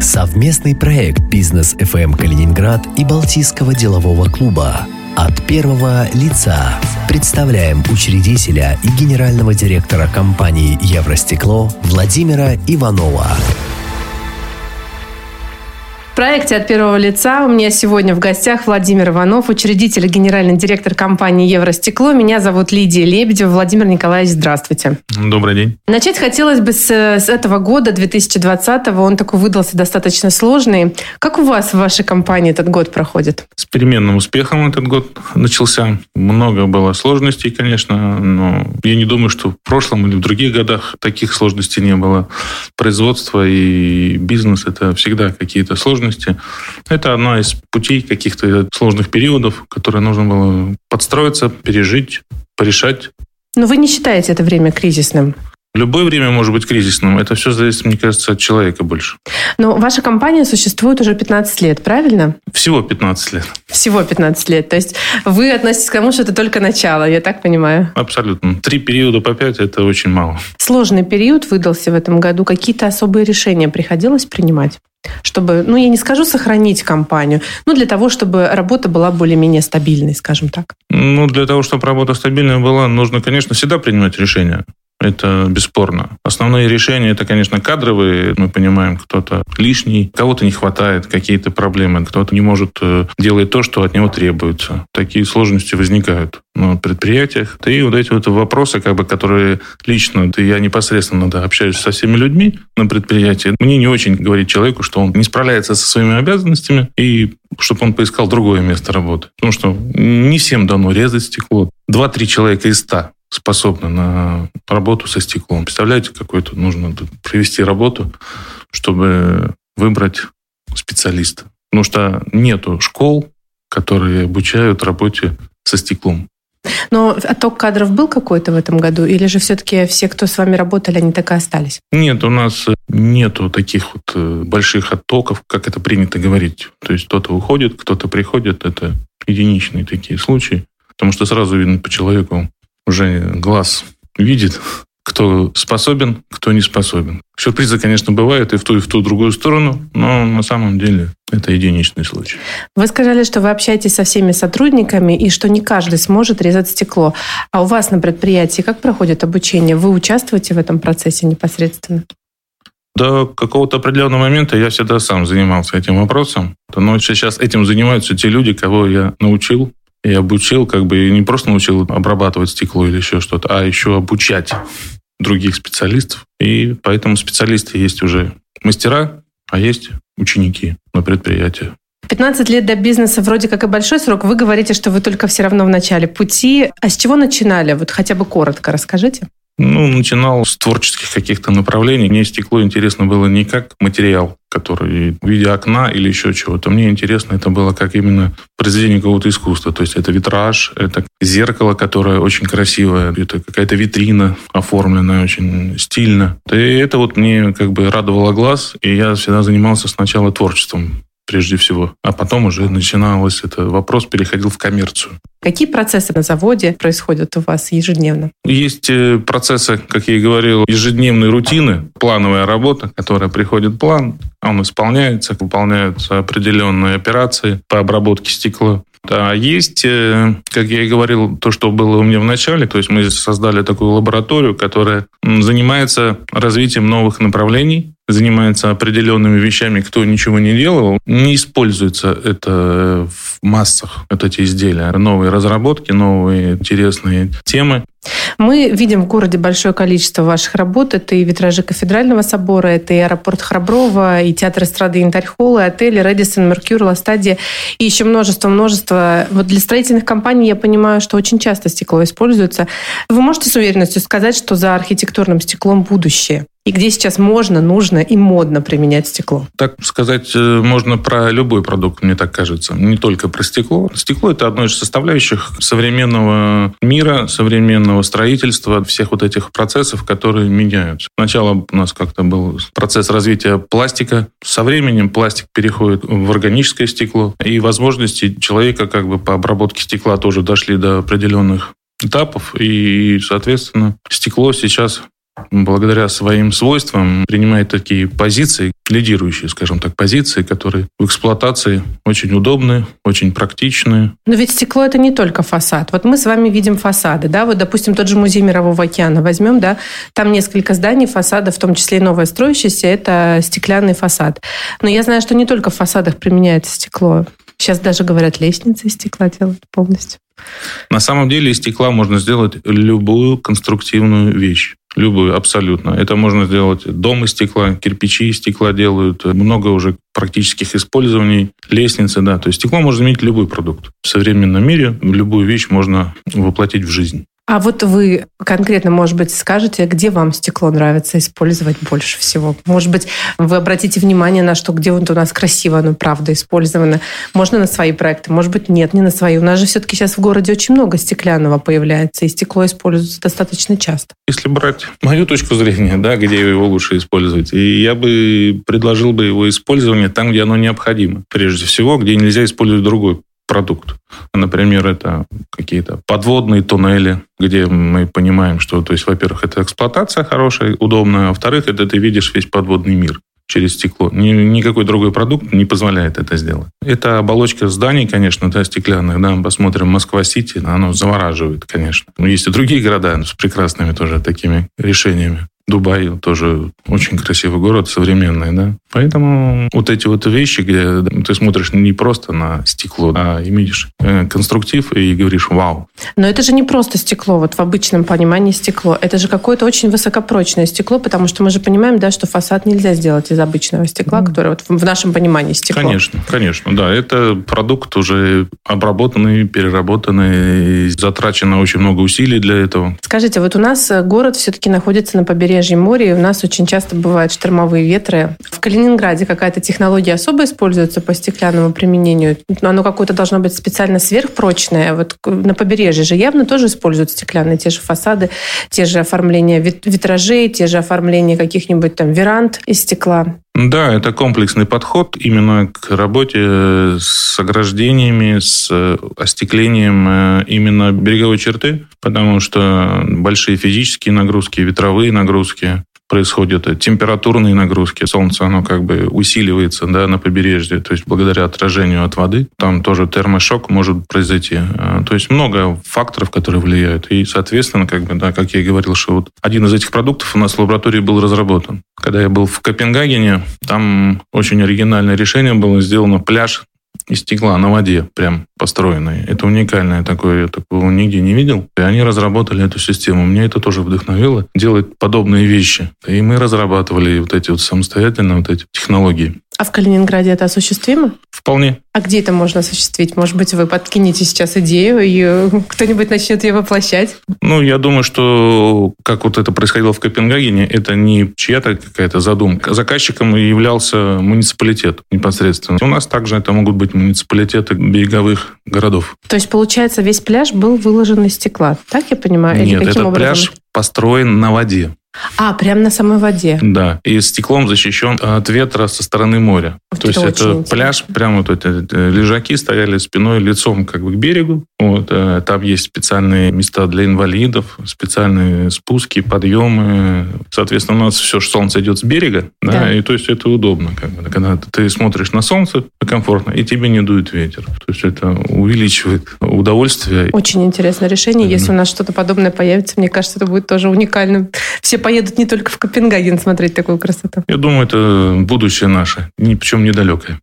Совместный проект «Бизнес ФМ Калининград» и Балтийского делового клуба от первого лица представляем учредителя и генерального директора компании «Евростекло» Владимира Иванова. Проекте от первого лица у меня сегодня в гостях Владимир Иванов, учредитель и генеральный директор компании «Евростекло». Меня зовут Лидия Лебедева. Владимир Николаевич, здравствуйте. Добрый день. Начать хотелось бы с, с этого года, 2020-го. Он такой выдался достаточно сложный. Как у вас в вашей компании этот год проходит? С переменным успехом этот год начался. Много было сложностей, конечно, но я не думаю, что в прошлом или в других годах таких сложностей не было. Производство и бизнес – это всегда какие-то сложности сложности. Это одна из путей каких-то сложных периодов, которые нужно было подстроиться, пережить, порешать. Но вы не считаете это время кризисным? Любое время может быть кризисным. Это все зависит, мне кажется, от человека больше. Но ваша компания существует уже 15 лет, правильно? Всего 15 лет. Всего 15 лет. То есть вы относитесь к тому, что это только начало, я так понимаю? Абсолютно. Три периода по пять – это очень мало. Сложный период выдался в этом году. Какие-то особые решения приходилось принимать? Чтобы, ну, я не скажу сохранить компанию, но для того, чтобы работа была более-менее стабильной, скажем так. Ну, для того, чтобы работа стабильная была, нужно, конечно, всегда принимать решения. Это бесспорно. Основные решения это, конечно, кадровые. Мы понимаем, кто-то лишний, кого-то не хватает, какие-то проблемы, кто-то не может э, делать то, что от него требуется. Такие сложности возникают на предприятиях. И вот эти вот вопросы, как бы, которые лично ты, я непосредственно да, общаюсь со всеми людьми на предприятии, мне не очень говорить человеку, что он не справляется со своими обязанностями и чтобы он поискал другое место работы. Потому что не всем дано резать стекло. Два-три человека из ста способны на работу со стеклом. Представляете, какой-то нужно провести работу, чтобы выбрать специалиста. Потому что нету школ, которые обучают работе со стеклом. Но отток кадров был какой-то в этом году? Или же все-таки все, кто с вами работали, они так и остались? Нет, у нас нету таких вот э, больших оттоков, как это принято говорить. То есть кто-то уходит, кто-то приходит. Это единичные такие случаи. Потому что сразу видно по человеку, уже глаз видит, кто способен, кто не способен. Сюрпризы, конечно, бывают и в ту, и в ту другую сторону, но на самом деле это единичный случай. Вы сказали, что вы общаетесь со всеми сотрудниками и что не каждый сможет резать стекло. А у вас на предприятии как проходит обучение? Вы участвуете в этом процессе непосредственно? До какого-то определенного момента я всегда сам занимался этим вопросом. Но сейчас этим занимаются те люди, кого я научил и обучил, как бы не просто научил обрабатывать стекло или еще что-то, а еще обучать других специалистов. И поэтому специалисты есть уже мастера, а есть ученики на предприятии. 15 лет до бизнеса вроде как и большой срок. Вы говорите, что вы только все равно в начале пути. А с чего начинали? Вот хотя бы коротко расскажите. Ну, начинал с творческих каких-то направлений. Мне стекло интересно было не как материал, который в виде окна или еще чего-то. Мне интересно это было как именно произведение какого-то искусства. То есть это витраж, это зеркало, которое очень красивое, это какая-то витрина оформленная очень стильно. И это вот мне как бы радовало глаз, и я всегда занимался сначала творчеством прежде всего. А потом уже начиналось это вопрос переходил в коммерцию. Какие процессы на заводе происходят у вас ежедневно? Есть э, процессы, как я и говорил, ежедневной рутины, плановая работа, которая приходит план, он исполняется, выполняются определенные операции по обработке стекла. А есть, э, как я и говорил, то, что было у меня в начале, то есть мы создали такую лабораторию, которая занимается развитием новых направлений, занимается определенными вещами, кто ничего не делал, не используется это в массах, вот эти изделия. Новые разработки, новые интересные темы. Мы видим в городе большое количество ваших работ. Это и витражи Кафедрального собора, это и аэропорт Храброва, и театр эстрады Янтарь и отели Редисон, Меркюр, Ластадия, и еще множество-множество. Вот для строительных компаний я понимаю, что очень часто стекло используется. Вы можете с уверенностью сказать, что за архитектурным стеклом будущее? И где сейчас можно, нужно и модно применять стекло? Так сказать э, можно про любой продукт, мне так кажется. Не только про стекло. Стекло – это одно из составляющих современного мира, современного строительства, всех вот этих процессов, которые меняются. Сначала у нас как-то был процесс развития пластика. Со временем пластик переходит в органическое стекло. И возможности человека как бы по обработке стекла тоже дошли до определенных этапов. И, соответственно, стекло сейчас благодаря своим свойствам принимает такие позиции, лидирующие, скажем так, позиции, которые в эксплуатации очень удобны, очень практичны. Но ведь стекло это не только фасад. Вот мы с вами видим фасады, да, вот, допустим, тот же музей Мирового океана возьмем, да, там несколько зданий, фасадов, в том числе и новое строящееся, это стеклянный фасад. Но я знаю, что не только в фасадах применяется стекло. Сейчас даже, говорят, лестницы из стекла делают полностью. На самом деле из стекла можно сделать любую конструктивную вещь. Любую, абсолютно. Это можно сделать дом из стекла, кирпичи из стекла делают. Много уже практических использований, лестницы, да. То есть стекло можно заменить любой продукт. В современном мире любую вещь можно воплотить в жизнь. А вот вы конкретно, может быть, скажете, где вам стекло нравится использовать больше всего? Может быть, вы обратите внимание на что, где вот у нас красиво оно, правда, использовано. Можно на свои проекты, может быть, нет, не на свои. У нас же все-таки сейчас в городе очень много стеклянного появляется, и стекло используется достаточно часто. Если брать мою точку зрения, да, где его лучше использовать, и я бы предложил бы его использование там, где оно необходимо. Прежде всего, где нельзя использовать другой продукт. Например, это какие-то подводные туннели, где мы понимаем, что, то есть, во-первых, это эксплуатация хорошая, удобная, а во-вторых, это ты видишь весь подводный мир через стекло. Ни, никакой другой продукт не позволяет это сделать. Это оболочка зданий, конечно, да, стеклянных. Да, посмотрим Москва-Сити, оно завораживает, конечно. Но есть и другие города с прекрасными тоже такими решениями. Дубай тоже очень красивый город, современный, да. Поэтому вот эти вот вещи, где ты смотришь не просто на стекло, а имеешь э, конструктив и говоришь «вау». Но это же не просто стекло, вот в обычном понимании стекло. Это же какое-то очень высокопрочное стекло, потому что мы же понимаем, да, что фасад нельзя сделать из обычного стекла, mm. которое вот в нашем понимании стекло. Конечно, конечно, да. Это продукт уже обработанный, переработанный, затрачено очень много усилий для этого. Скажите, вот у нас город все-таки находится на побережье побережье моря, и у нас очень часто бывают штормовые ветры. В Калининграде какая-то технология особо используется по стеклянному применению? Но оно какое-то должно быть специально сверхпрочное. Вот на побережье же явно тоже используют стеклянные те же фасады, те же оформления витражей, те же оформления каких-нибудь там веранд из стекла. Да, это комплексный подход именно к работе с ограждениями, с остеклением э, именно береговой черты, потому что большие физические нагрузки, ветровые нагрузки, происходят температурные нагрузки. Солнце, оно как бы усиливается да, на побережье, то есть благодаря отражению от воды. Там тоже термошок может произойти. А, то есть много факторов, которые влияют. И, соответственно, как бы, да, как я и говорил, что вот один из этих продуктов у нас в лаборатории был разработан. Когда я был в Копенгагене, там очень оригинальное решение было сделано пляж из стекла на воде прям построенные. Это уникальное такое, я такого нигде не видел. И они разработали эту систему. Мне это тоже вдохновило делать подобные вещи. И мы разрабатывали вот эти вот самостоятельно вот эти технологии. А в Калининграде это осуществимо? Вполне. А где это можно осуществить? Может быть, вы подкинете сейчас идею, и кто-нибудь начнет ее воплощать? Ну, я думаю, что как вот это происходило в Копенгагене, это не чья-то какая-то задумка. Заказчиком являлся муниципалитет непосредственно. У нас также это могут быть муниципалитеты береговых городов. То есть, получается, весь пляж был выложен из стекла, так я понимаю? Нет, Или этот образом? пляж построен на воде. А, прямо на самой воде? Да, и стеклом защищен от ветра со стороны моря. Вот То есть это интересно. пляж, прямо вот эти лежаки стояли спиной, лицом как бы к берегу. Вот, э, там есть специальные места для инвалидов, специальные спуски, подъемы. Соответственно, у нас все, что солнце идет с берега, да, да и то есть это удобно. Как бы, когда ты смотришь на солнце, комфортно, и тебе не дует ветер. То есть это увеличивает удовольствие. Очень интересное решение. Если у нас что-то подобное появится, мне кажется, это будет тоже уникальным. Все поедут не только в Копенгаген смотреть такую красоту. Я думаю, это будущее наше, причем недалекое.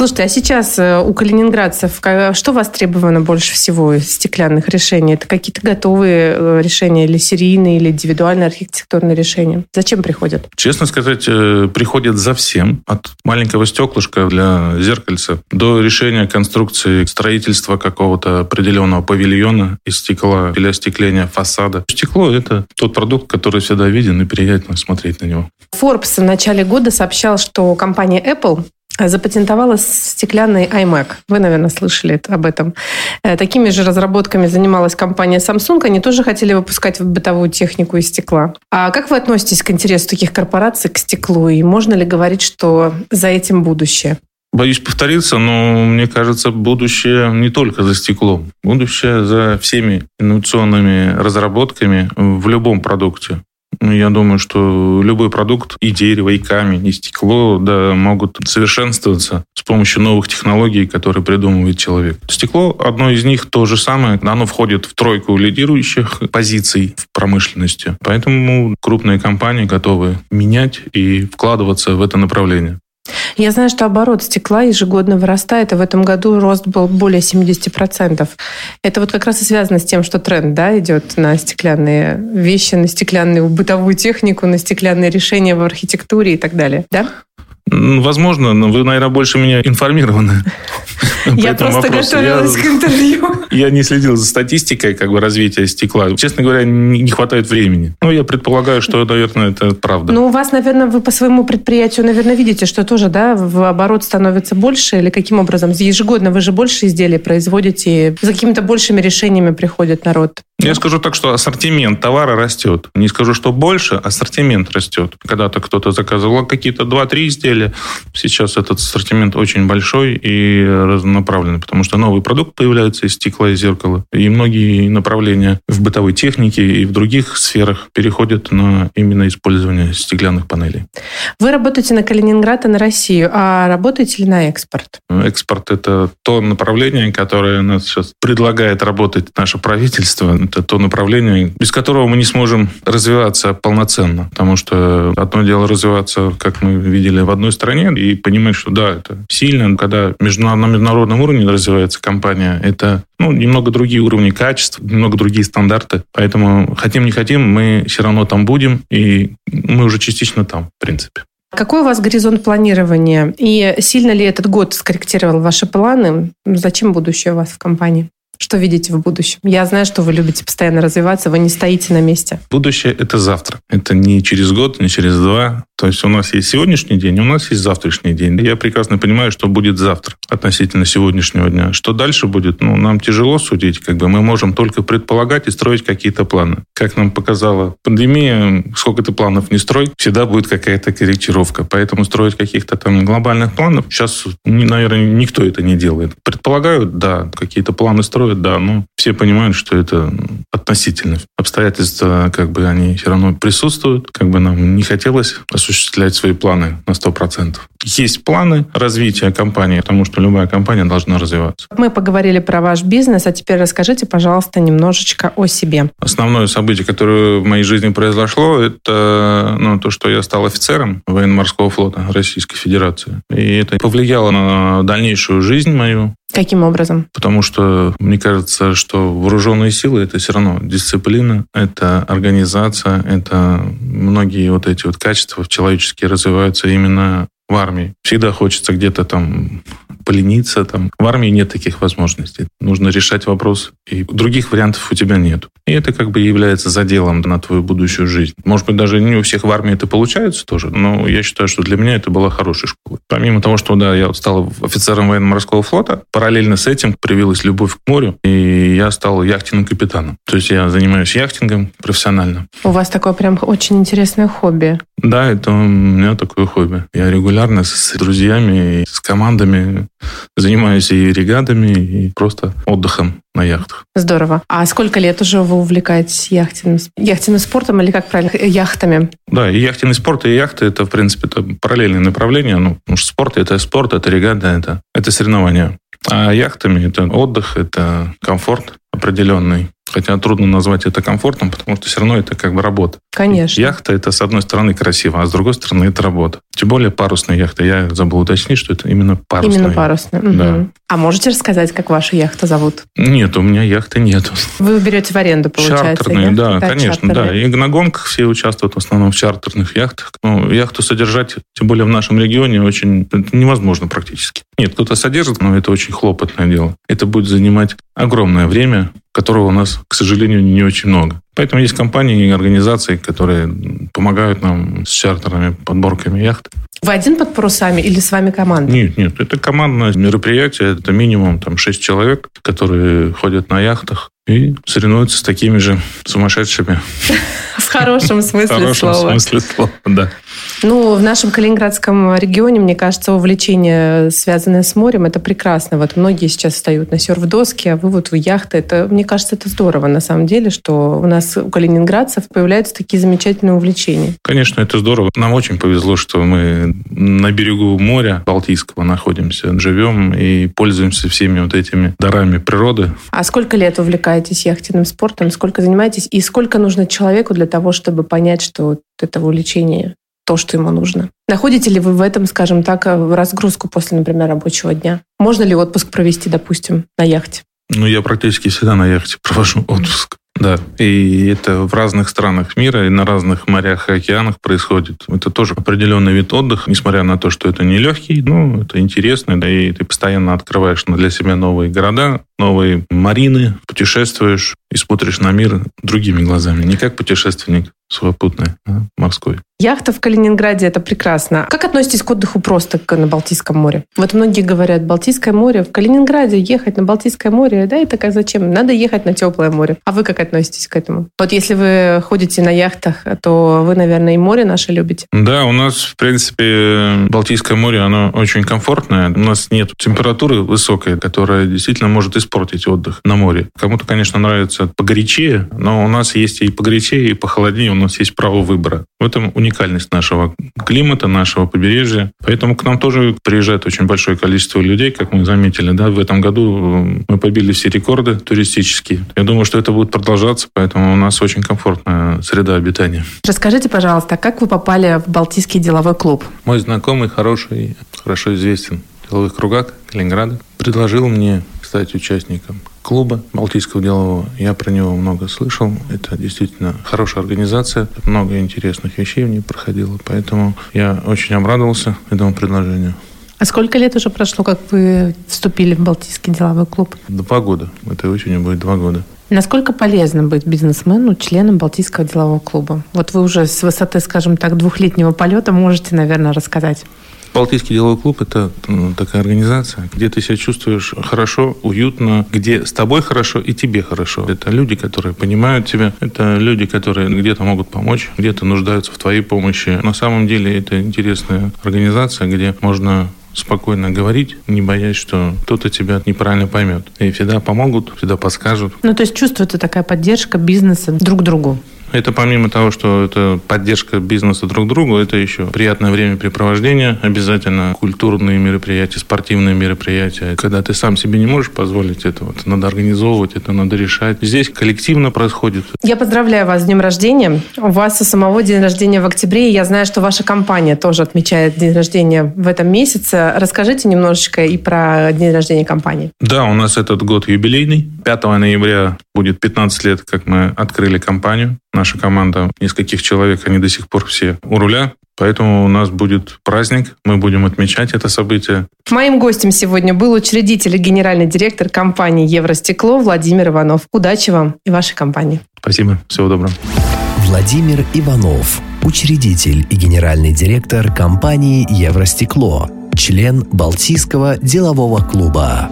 Слушайте, а сейчас э, у калининградцев что востребовано больше всего из стеклянных решений? Это какие-то готовые э, решения или серийные, или индивидуальные архитектурные решения? Зачем приходят? Честно сказать, э, приходят за всем. От маленького стеклышка для зеркальца до решения конструкции строительства какого-то определенного павильона из стекла или остекления фасада. Стекло – это тот продукт, который всегда виден и приятно смотреть на него. Forbes в начале года сообщал, что компания Apple запатентовала стеклянный iMac. Вы, наверное, слышали об этом. Э, такими же разработками занималась компания Samsung. Они тоже хотели выпускать бытовую технику из стекла. А как вы относитесь к интересу таких корпораций к стеклу? И можно ли говорить, что за этим будущее? Боюсь повториться, но мне кажется, будущее не только за стеклом. Будущее за всеми инновационными разработками в любом продукте. Ну, я думаю, что любой продукт, и дерево, и камень, и стекло, да, могут совершенствоваться с помощью новых технологий, которые придумывает человек. Стекло, одно из них то же самое, оно входит в тройку лидирующих позиций в промышленности. Поэтому крупные компании готовы менять и вкладываться в это направление. Я знаю, что оборот стекла ежегодно вырастает, и в этом году рост был более 70%. Это вот как раз и связано с тем, что тренд да, идет на стеклянные вещи, на стеклянную бытовую технику, на стеклянные решения в архитектуре и так далее. Да? Возможно, но вы, наверное, больше меня информированы. Я просто готовилась к интервью. Я не следил за статистикой как бы развития стекла. Честно говоря, не хватает времени. Ну, я предполагаю, что, наверное, это правда. Ну, у вас, наверное, вы по своему предприятию, наверное, видите, что тоже, да, в оборот становится больше или каким образом? Ежегодно вы же больше изделий производите, за какими-то большими решениями приходит народ. Я скажу так, что ассортимент товара растет. Не скажу, что больше, ассортимент растет. Когда-то кто-то заказывал какие-то 2-3 изделия. Сейчас этот ассортимент очень большой и разнонаправленный, потому что новый продукт появляется из стекла и зеркала. И многие направления в бытовой технике и в других сферах переходят на именно использование стеклянных панелей. Вы работаете на Калининград и на Россию, а работаете ли на экспорт? Экспорт – это то направление, которое нас сейчас предлагает работать наше правительство это то направление, без которого мы не сможем развиваться полноценно. Потому что одно дело развиваться, как мы видели, в одной стране, и понимать, что да, это сильно, когда на международном уровне развивается компания, это ну, немного другие уровни качества, немного другие стандарты. Поэтому хотим не хотим, мы все равно там будем, и мы уже частично там, в принципе. Какой у вас горизонт планирования? И сильно ли этот год скорректировал ваши планы? Зачем будущее у вас в компании? Что видите в будущем? Я знаю, что вы любите постоянно развиваться, вы не стоите на месте. Будущее – это завтра. Это не через год, не через два. То есть у нас есть сегодняшний день, у нас есть завтрашний день. Я прекрасно понимаю, что будет завтра относительно сегодняшнего дня. Что дальше будет, ну, нам тяжело судить. Как бы мы можем только предполагать и строить какие-то планы. Как нам показала пандемия, сколько ты планов не строй, всегда будет какая-то корректировка. Поэтому строить каких-то там глобальных планов сейчас, наверное, никто это не делает. Предполагают, да, какие-то планы строят, да, но все понимают, что это относительно. Обстоятельства, как бы, они все равно присутствуют. Как бы нам не хотелось осуществлять свои планы на 100%. Есть планы развития компании, потому что любая компания должна развиваться. Мы поговорили про ваш бизнес, а теперь расскажите, пожалуйста, немножечко о себе. Основное событие, которое в моей жизни произошло, это ну, то, что я стал офицером военно-морского флота Российской Федерации. И это повлияло на дальнейшую жизнь мою. Каким образом? Потому что мне кажется, что вооруженные силы это все равно дисциплина, это организация, это многие вот эти вот качества человеческие развиваются именно в армии. Всегда хочется где-то там полениться. Там. В армии нет таких возможностей. Нужно решать вопрос, и других вариантов у тебя нет. И это как бы является заделом на твою будущую жизнь. Может быть, даже не у всех в армии это получается тоже, но я считаю, что для меня это была хорошая школа. Помимо того, что да, я стал офицером военно-морского флота, параллельно с этим привилась любовь к морю, и я стал яхтенным капитаном. То есть я занимаюсь яхтингом профессионально. У вас такое прям очень интересное хобби. Да, это у меня такое хобби. Я регулярно с друзьями, с командами занимаюсь и регатами, и просто отдыхом на яхтах. Здорово. А сколько лет уже вы увлекаетесь яхтенным, яхтенным спортом или как правильно, яхтами? Да, и яхтенный спорт, и яхты это, в принципе, это параллельные направления. Ну, потому что спорт это спорт, это регата, это, это соревнования. А яхтами это отдых, это комфорт определенный. Хотя трудно назвать это комфортом, потому что все равно это как бы работа. Конечно. Яхта это с одной стороны красиво, а с другой стороны это работа. Тем более парусная яхта. Я забыл уточнить, что это именно парусная. Именно парусная. Да. А можете рассказать, как вашу яхту зовут? Нет, у меня яхты нет. Вы берете в аренду, получается? Чартерные, яхты? да, да, конечно, чартерные. да. И на гонках все участвуют в основном в чартерных яхтах. Ну, яхту содержать, тем более в нашем регионе, очень невозможно практически. Нет, кто-то содержит, но это очень хлопотное дело. Это будет занимать огромное время, которого у нас, к сожалению, не очень много. Поэтому есть компании и организации, которые помогают нам с чартерными подборками яхт. Вы один под парусами или с вами команда? Нет, нет, это командное мероприятие, это минимум там 6 человек, которые ходят на яхтах и соревнуются с такими же сумасшедшими хорошем смысле слова. В хорошем смысле слова, да. Ну, в нашем Калининградском регионе, мне кажется, увлечение, связанное с морем, это прекрасно. Вот многие сейчас встают на серф-доски, а вы вот в яхты. Это, мне кажется, это здорово на самом деле, что у нас у калининградцев появляются такие замечательные увлечения. Конечно, это здорово. Нам очень повезло, что мы на берегу моря Балтийского находимся, живем и пользуемся всеми вот этими дарами природы. А сколько лет увлекаетесь яхтенным спортом? Сколько занимаетесь? И сколько нужно человеку для того, чтобы понять, что это увлечение то, что ему нужно. Находите ли вы в этом, скажем так, разгрузку после, например, рабочего дня? Можно ли отпуск провести, допустим, на яхте? Ну, я практически всегда на яхте провожу отпуск. Да, и это в разных странах мира и на разных морях и океанах происходит. Это тоже определенный вид отдыха, несмотря на то, что это не легкий, но это интересно, да, и ты постоянно открываешь для себя новые города, новые марины, путешествуешь и смотришь на мир другими глазами, не как путешественник сухопутный, а морской. Яхта в Калининграде – это прекрасно. Как относитесь к отдыху просто на Балтийском море? Вот многие говорят, Балтийское море, в Калининграде ехать на Балтийское море, да, и такая зачем? Надо ехать на теплое море. А вы как относитесь к этому? Вот если вы ходите на яхтах, то вы, наверное, и море наше любите. Да, у нас, в принципе, Балтийское море, оно очень комфортное. У нас нет температуры высокой, которая действительно может испортить отдых на море. Кому-то, конечно, нравится погорячее, но у нас есть и погорячее, и похолоднее, у нас есть право выбора. В этом уникально уникальность нашего климата, нашего побережья. Поэтому к нам тоже приезжает очень большое количество людей, как мы заметили. Да, в этом году мы побили все рекорды туристические. Я думаю, что это будет продолжаться, поэтому у нас очень комфортная среда обитания. Расскажите, пожалуйста, как вы попали в Балтийский деловой клуб? Мой знакомый, хороший, хорошо известен в деловых кругах Калининграда, предложил мне стать участником клуба Балтийского делового. Я про него много слышал. Это действительно хорошая организация. Много интересных вещей в ней проходило. Поэтому я очень обрадовался этому предложению. А сколько лет уже прошло, как вы вступили в Балтийский деловой клуб? Два года. Этой осенью будет два года. Насколько полезно быть бизнесмену, членом Балтийского делового клуба? Вот вы уже с высоты, скажем так, двухлетнего полета можете, наверное, рассказать. Балтийский деловой клуб – это такая организация, где ты себя чувствуешь хорошо, уютно, где с тобой хорошо и тебе хорошо. Это люди, которые понимают тебя, это люди, которые где-то могут помочь, где-то нуждаются в твоей помощи. На самом деле это интересная организация, где можно спокойно говорить, не боясь, что кто-то тебя неправильно поймет. И всегда помогут, всегда подскажут. Ну, то есть чувствуется такая поддержка бизнеса друг другу. Это помимо того, что это поддержка бизнеса друг другу, это еще приятное времяпрепровождение, обязательно культурные мероприятия, спортивные мероприятия. Когда ты сам себе не можешь позволить это, вот, надо организовывать, это надо решать. Здесь коллективно происходит. Я поздравляю вас с днем рождения. У вас у самого день рождения в октябре, и я знаю, что ваша компания тоже отмечает день рождения в этом месяце. Расскажите немножечко и про день рождения компании. Да, у нас этот год юбилейный. 5 ноября будет 15 лет, как мы открыли компанию. Наша команда, нескольких человек, они до сих пор все у руля. Поэтому у нас будет праздник, мы будем отмечать это событие. Моим гостем сегодня был учредитель и генеральный директор компании «Евростекло» Владимир Иванов. Удачи вам и вашей компании. Спасибо, всего доброго. Владимир Иванов, учредитель и генеральный директор компании «Евростекло», член Балтийского делового клуба.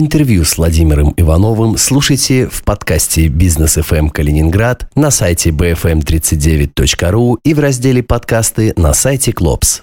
Интервью с Владимиром Ивановым слушайте в подкасте «Бизнес FM Калининград» на сайте bfm39.ru и в разделе «Подкасты» на сайте «Клопс».